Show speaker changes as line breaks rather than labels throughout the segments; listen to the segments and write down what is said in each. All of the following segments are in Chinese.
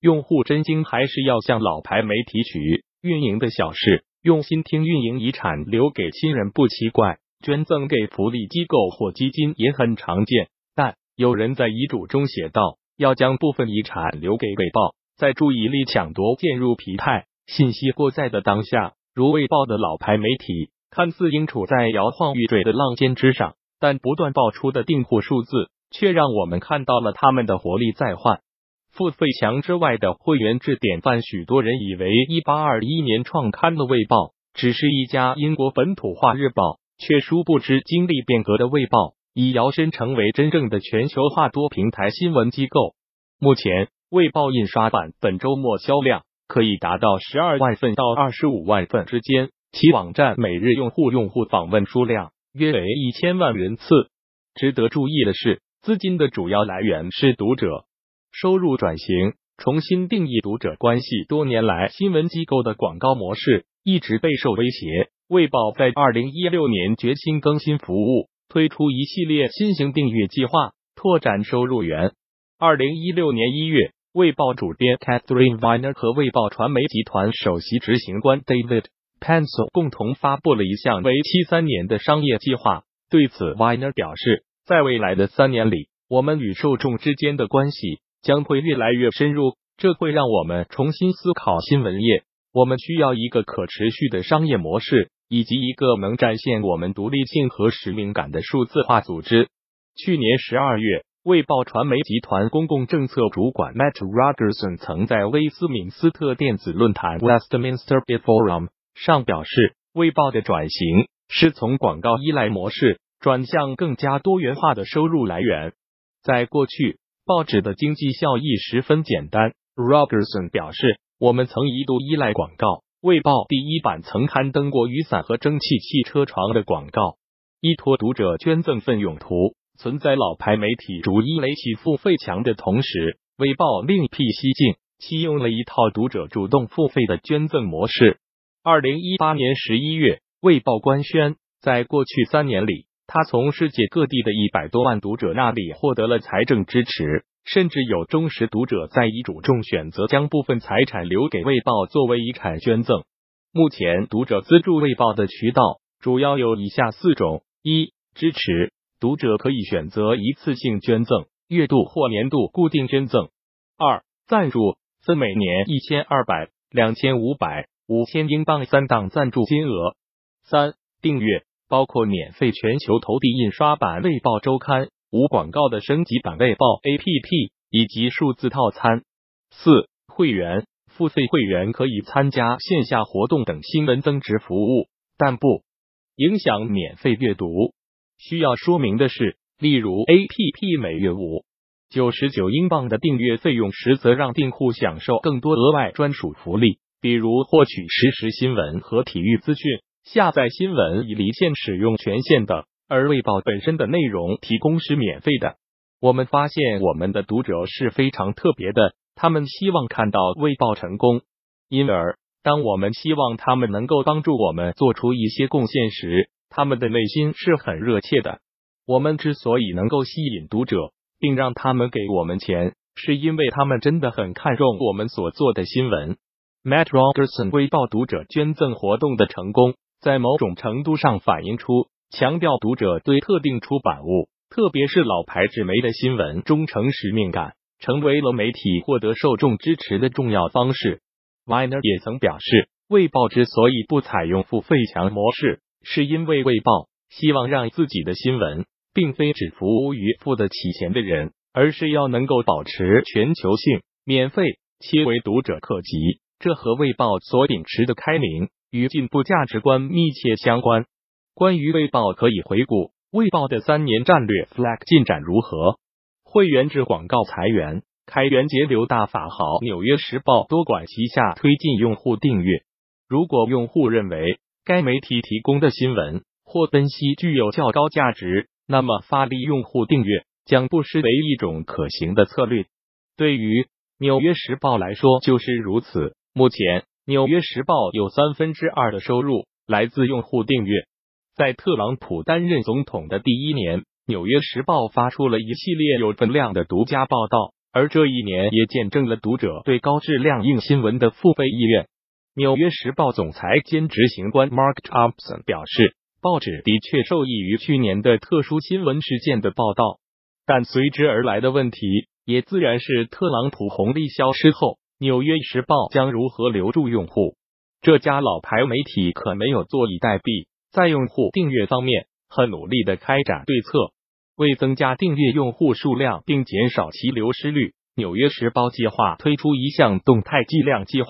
用户真金还是要向老牌媒体取运营的小事，用心听运营遗产留给亲人不奇怪，捐赠给福利机构或基金也很常见。但有人在遗嘱中写道，要将部分遗产留给卫报，在注意力抢夺渐入疲态、信息过载的当下，如卫报的老牌媒体，看似应处在摇晃欲坠的浪尖之上，但不断爆出的订户数字。却让我们看到了他们的活力在换。付费墙之外的会员制典范，许多人以为一八二一年创刊的《卫报》只是一家英国本土化日报，却殊不知经历变革的《卫报》已摇身成为真正的全球化多平台新闻机构。目前，《卫报》印刷版本周末销量可以达到十二万份到二十五万份之间，其网站每日用户用户访问数量约为一千万人次。值得注意的是。资金的主要来源是读者收入转型，重新定义读者关系。多年来，新闻机构的广告模式一直备受威胁。卫报在二零一六年决心更新服务，推出一系列新型订阅计划，拓展收入源。二零一六年一月，卫报主编 Catherine Viner 和卫报传媒集团首席执行官 David Pencil 共同发布了一项为期三年的商业计划。对此，Viner 表示。在未来的三年里，我们与受众之间的关系将会越来越深入，这会让我们重新思考新闻业。我们需要一个可持续的商业模式，以及一个能展现我们独立性和使命感的数字化组织。去年十二月，卫报传媒集团公共政策主管 Matt Rogerson 曾在威斯敏斯特电子论坛 Westminster Forum 上表示，卫报的转型是从广告依赖模式。转向更加多元化的收入来源。在过去，报纸的经济效益十分简单。Robertson 表示：“我们曾一度依赖广告，卫报第一版曾刊登过雨伞和蒸汽汽车床的广告。依托读者捐赠奋勇图，存在老牌媒体逐一垒起付费墙的同时，卫报另辟蹊径，启用了一套读者主动付费的捐赠模式。二零一八年十一月，卫报官宣，在过去三年里。他从世界各地的一百多万读者那里获得了财政支持，甚至有忠实读者在遗嘱中选择将部分财产留给《卫报》作为遗产捐赠。目前，读者资助《卫报》的渠道主要有以下四种：一、支持读者可以选择一次性捐赠、月度或年度固定捐赠；二、赞助分每年一千二百、两千五百、五千英镑三档赞助金额；三、订阅。包括免费全球投递印刷版《卫报周刊》、无广告的升级版《卫报 APP》以及数字套餐。四、会员付费会员可以参加线下活动等新闻增值服务，但不影响免费阅读。需要说明的是，例如 APP 每月五九十九英镑的订阅费用，实则让订户享受更多额外专属福利，比如获取实时新闻和体育资讯。下载新闻以离线使用权限的，而卫报本身的内容提供是免费的。我们发现我们的读者是非常特别的，他们希望看到卫报成功，因而当我们希望他们能够帮助我们做出一些贡献时，他们的内心是很热切的。我们之所以能够吸引读者，并让他们给我们钱，是因为他们真的很看重我们所做的新闻。Matt Rogerson 卫报读者捐赠活动的成功。在某种程度上反映出强调读者对特定出版物，特别是老牌纸媒的新闻忠诚使命感，成为了媒体获得受众支持的重要方式。Weiner 也曾表示，卫报之所以不采用付费墙模式，是因为卫报希望让自己的新闻并非只服务于付得起钱的人，而是要能够保持全球性、免费且为读者可及。这和卫报所秉持的开明。与进步价值观密切相关。关于卫报，可以回顾卫报的三年战略 flag 进展如何？会员制广告裁员，开源节流大法好。纽约时报多管齐下推进用户订阅。如果用户认为该媒体提供的新闻或分析具有较高价值，那么发力用户订阅将不失为一种可行的策略。对于纽约时报来说就是如此。目前。纽约时报有三分之二的收入来自用户订阅。在特朗普担任总统的第一年，纽约时报发出了一系列有分量的独家报道，而这一年也见证了读者对高质量硬新闻的付费意愿。纽约时报总裁兼执行官 Mark Thompson 表示，报纸的确受益于去年的特殊新闻事件的报道，但随之而来的问题也自然是特朗普红利消失后，纽约时报将如何留住用户。这家老牌媒体可没有坐以待毙，在用户订阅方面很努力的开展对策，为增加订阅用户数量并减少其流失率，纽约时报计划推出一项动态计量计划。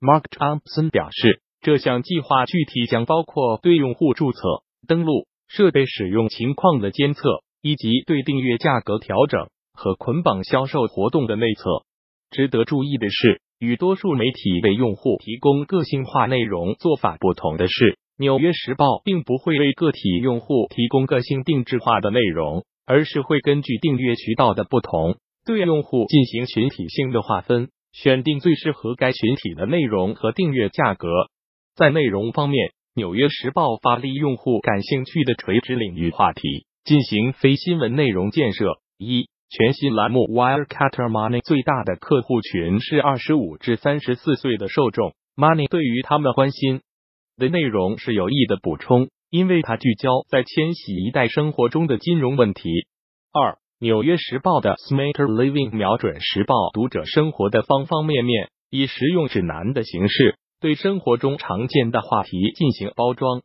Mark Thompson 表示，这项计划具体将包括对用户注册、登录、设备使用情况的监测，以及对订阅价格调整和捆绑销售活动的内测。值得注意的是，与多数媒体为用户提供个性化内容做法不同的是，《纽约时报》并不会为个体用户提供个性定制化的内容，而是会根据订阅渠道的不同，对用户进行群体性的划分。选定最适合该群体的内容和订阅价格。在内容方面，《纽约时报》发力用户感兴趣的垂直领域话题，进行非新闻内容建设。一、全新栏目 Wire Cuter Money 最大的客户群是二十五至三十四岁的受众。Money 对于他们关心的内容是有益的补充，因为它聚焦在千禧一代生活中的金融问题。二。纽约时报的 Smarter Living 瞄准时报读者生活的方方面面，以实用指南的形式对生活中常见的话题进行包装。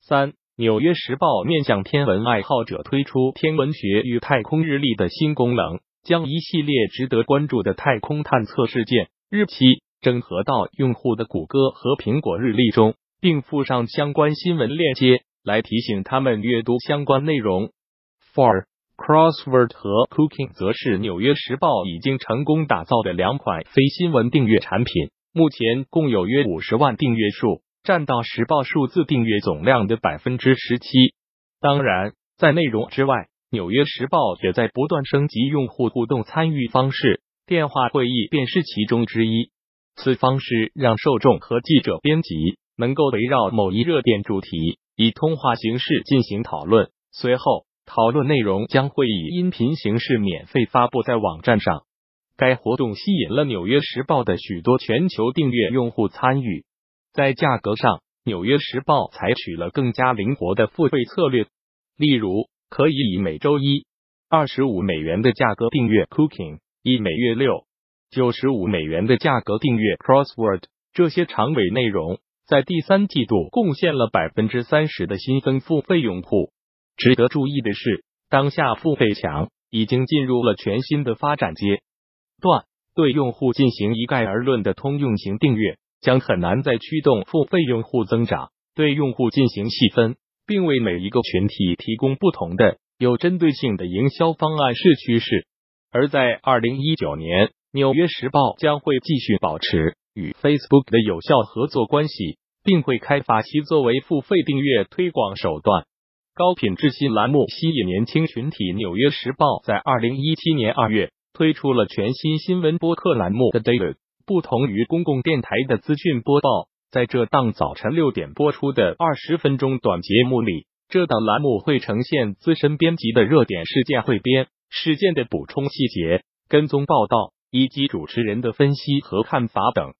三，纽约时报面向天文爱好者推出天文学与太空日历的新功能，将一系列值得关注的太空探测事件日期整合到用户的谷歌和苹果日历中，并附上相关新闻链接，来提醒他们阅读相关内容。for。Crossword 和 Cooking 则是纽约时报已经成功打造的两款非新闻订阅产品，目前共有约五十万订阅数，占到时报数字订阅总量的百分之十七。当然，在内容之外，纽约时报也在不断升级用户互动参与方式，电话会议便是其中之一。此方式让受众和记者、编辑能够围绕某一热点主题，以通话形式进行讨论，随后。讨论内容将会以音频形式免费发布在网站上。该活动吸引了《纽约时报》的许多全球订阅用户参与。在价格上，《纽约时报》采取了更加灵活的付费策略，例如可以以每周一二十五美元的价格订阅 Cooking，以每月六九十五美元的价格订阅 Crossword。这些长尾内容在第三季度贡献了百分之三十的新增付费用户。值得注意的是，当下付费墙已经进入了全新的发展阶段。对用户进行一概而论的通用型订阅，将很难再驱动付费用户增长。对用户进行细分，并为每一个群体提供不同的、有针对性的营销方案是趋势。而在二零一九年，《纽约时报》将会继续保持与 Facebook 的有效合作关系，并会开发其作为付费订阅推广手段。高品质新栏目吸引年轻群体。纽约时报在二零一七年二月推出了全新新闻播客栏目 The Daily。不同于公共电台的资讯播报，在这档早晨六点播出的二十分钟短节目里，这档栏目会呈现资深编辑的热点事件汇编、事件的补充细节、跟踪报道以及主持人的分析和看法等。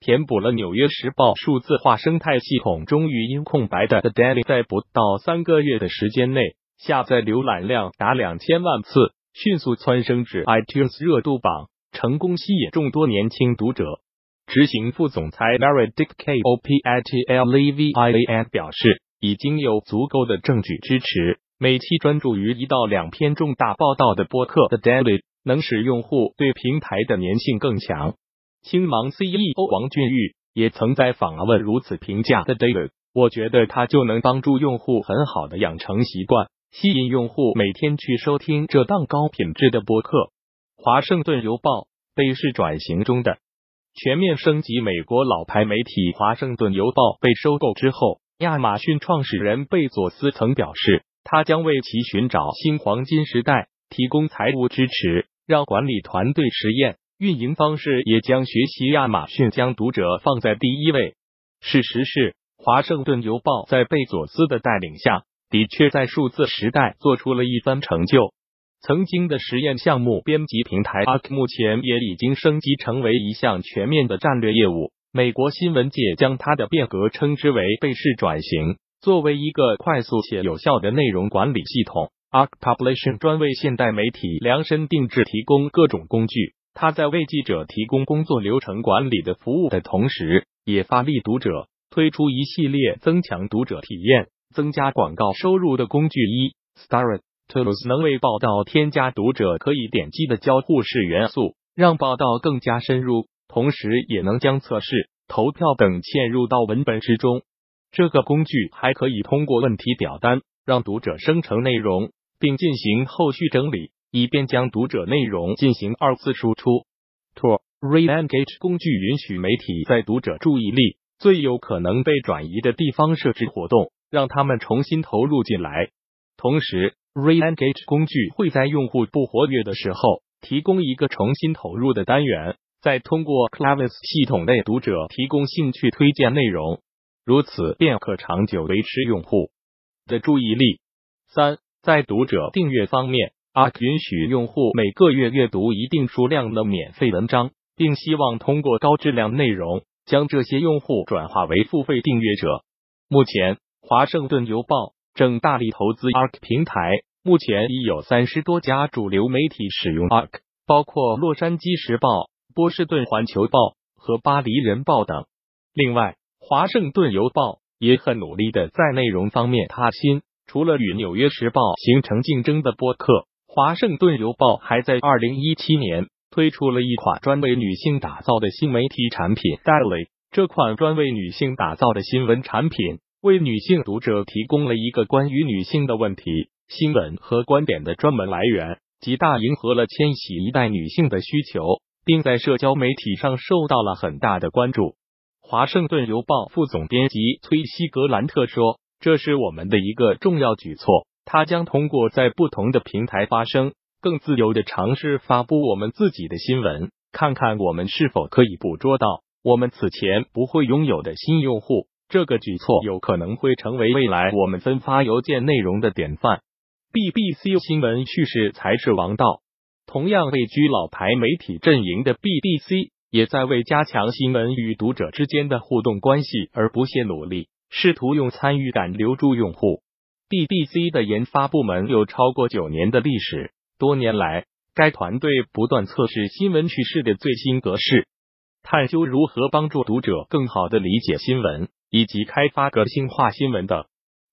填补了《纽约时报》数字化生态系统中语音空白的 The Daily，在不到三个月的时间内，下载浏览量达两千万次，迅速蹿升至 iTunes 热度榜，成功吸引众多年轻读者。执行副总裁 Mary Dick K O P I T L E V I A N 表示，已经有足够的证据支持，每期专注于一到两篇重大报道的播客 The Daily，能使用户对平台的粘性更强。青芒 CEO 王俊玉也曾在访问如此评价的 David，我觉得他就能帮助用户很好的养成习惯，吸引用户每天去收听这档高品质的播客。华盛顿邮报被是转型中的全面升级。美国老牌媒体华盛顿邮报被收购之后，亚马逊创始人贝佐斯曾表示，他将为其寻找新黄金时代提供财务支持，让管理团队实验。运营方式也将学习亚马逊将读者放在第一位。事实是，华盛顿邮报在贝佐斯的带领下，的确在数字时代做出了一番成就。曾经的实验项目编辑平台 ARK 目前也已经升级成为一项全面的战略业务。美国新闻界将它的变革称之为“被试转型”。作为一个快速且有效的内容管理系统，ARK Publishing 专为现代媒体量身定制提供各种工具。它在为记者提供工作流程管理的服务的同时，也发力读者，推出一系列增强读者体验、增加广告收入的工具。一 s t a r r t。Tools 能为报道添加读者可以点击的交互式元素，让报道更加深入，同时也能将测试、投票等嵌入到文本之中。这个工具还可以通过问题表单让读者生成内容，并进行后续整理，以便将读者内容进行二次输出。Tool Reengage 工具允许媒体在读者注意力最有可能被转移的地方设置活动，让他们重新投入进来，同时。Reengage 工具会在用户不活跃的时候提供一个重新投入的单元，再通过 Clavis 系统内读者提供兴趣推荐内容，如此便可长久维持用户的注意力。三，在读者订阅方面，Ark 允许用户每个月阅读一定数量的免费文章，并希望通过高质量内容将这些用户转化为付费订阅者。目前，华盛顿邮报正大力投资 Ark 平台。目前已有三十多家主流媒体使用 Ark，包括《洛杉矶时报》、《波士顿环球报》和《巴黎人报》等。另外，《华盛顿邮报》也很努力的在内容方面踏新。除了与《纽约时报》形成竞争的播客，《华盛顿邮报》还在二零一七年推出了一款专为女性打造的新媒体产品 Daily。这款专为女性打造的新闻产品，为女性读者提供了一个关于女性的问题。新闻和观点的专门来源，极大迎合了千禧一代女性的需求，并在社交媒体上受到了很大的关注。华盛顿邮报副总编辑崔西格兰特说：“这是我们的一个重要举措，他将通过在不同的平台发声，更自由的尝试发布我们自己的新闻，看看我们是否可以捕捉到我们此前不会拥有的新用户。这个举措有可能会成为未来我们分发邮件内容的典范。” BBC 新闻叙事才是王道。同样位居老牌媒体阵营的 BBC，也在为加强新闻与读者之间的互动关系而不懈努力，试图用参与感留住用户。BBC 的研发部门有超过九年的历史，多年来，该团队不断测试新闻叙事的最新格式，探究如何帮助读者更好的理解新闻，以及开发个性化新闻等。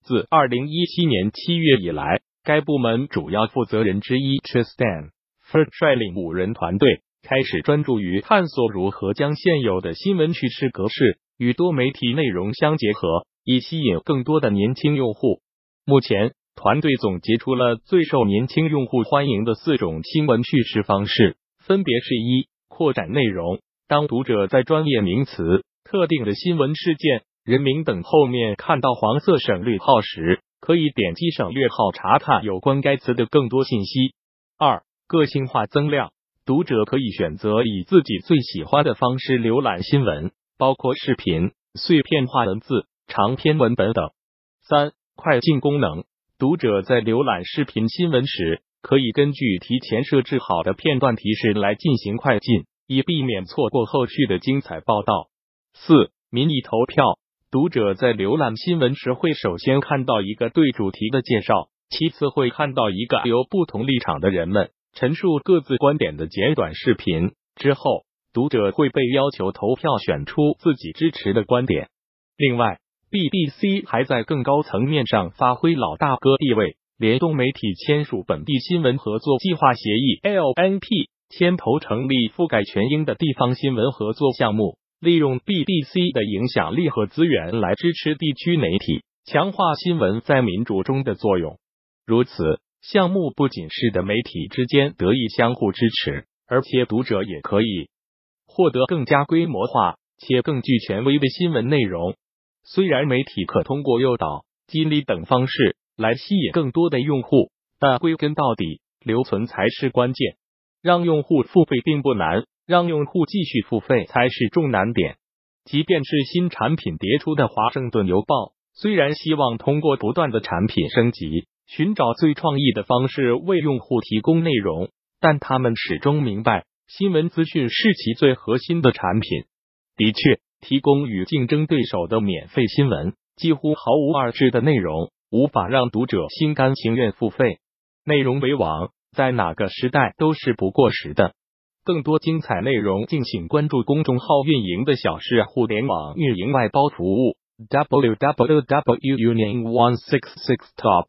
自二零一七年七月以来。该部门主要负责人之一 Tristan f e r 率领五人团队，开始专注于探索如何将现有的新闻叙事格式与多媒体内容相结合，以吸引更多的年轻用户。目前，团队总结出了最受年轻用户欢迎的四种新闻叙事方式，分别是：一、扩展内容，当读者在专业名词、特定的新闻事件、人名等后面看到黄色省略号时。可以点击省略号查看有关该词的更多信息。二、个性化增量，读者可以选择以自己最喜欢的方式浏览新闻，包括视频、碎片化文字、长篇文本等。三、快进功能，读者在浏览视频新闻时，可以根据提前设置好的片段提示来进行快进，以避免错过后续的精彩报道。四、民意投票。读者在浏览新闻时，会首先看到一个对主题的介绍，其次会看到一个由不同立场的人们陈述各自观点的简短视频。之后，读者会被要求投票选出自己支持的观点。另外，BBC 还在更高层面上发挥老大哥地位，联动媒体签署本地新闻合作计划协议 （LNP），牵头成立覆盖全英的地方新闻合作项目。利用 BBC 的影响力和资源来支持地区媒体，强化新闻在民主中的作用。如此，项目不仅是的媒体之间得以相互支持，而且读者也可以获得更加规模化且更具权威的新闻内容。虽然媒体可通过诱导、激励等方式来吸引更多的用户，但归根到底，留存才是关键。让用户付费并不难。让用户继续付费才是重难点。即便是新产品迭出的华盛顿邮报，虽然希望通过不断的产品升级，寻找最创意的方式为用户提供内容，但他们始终明白，新闻资讯是其最核心的产品。的确，提供与竞争对手的免费新闻，几乎毫无二致的内容，无法让读者心甘情愿付费。内容为王，在哪个时代都是不过时的。更多精彩内容敬请关注公众号运营的小事互联网运营外包服务。www unit one six six top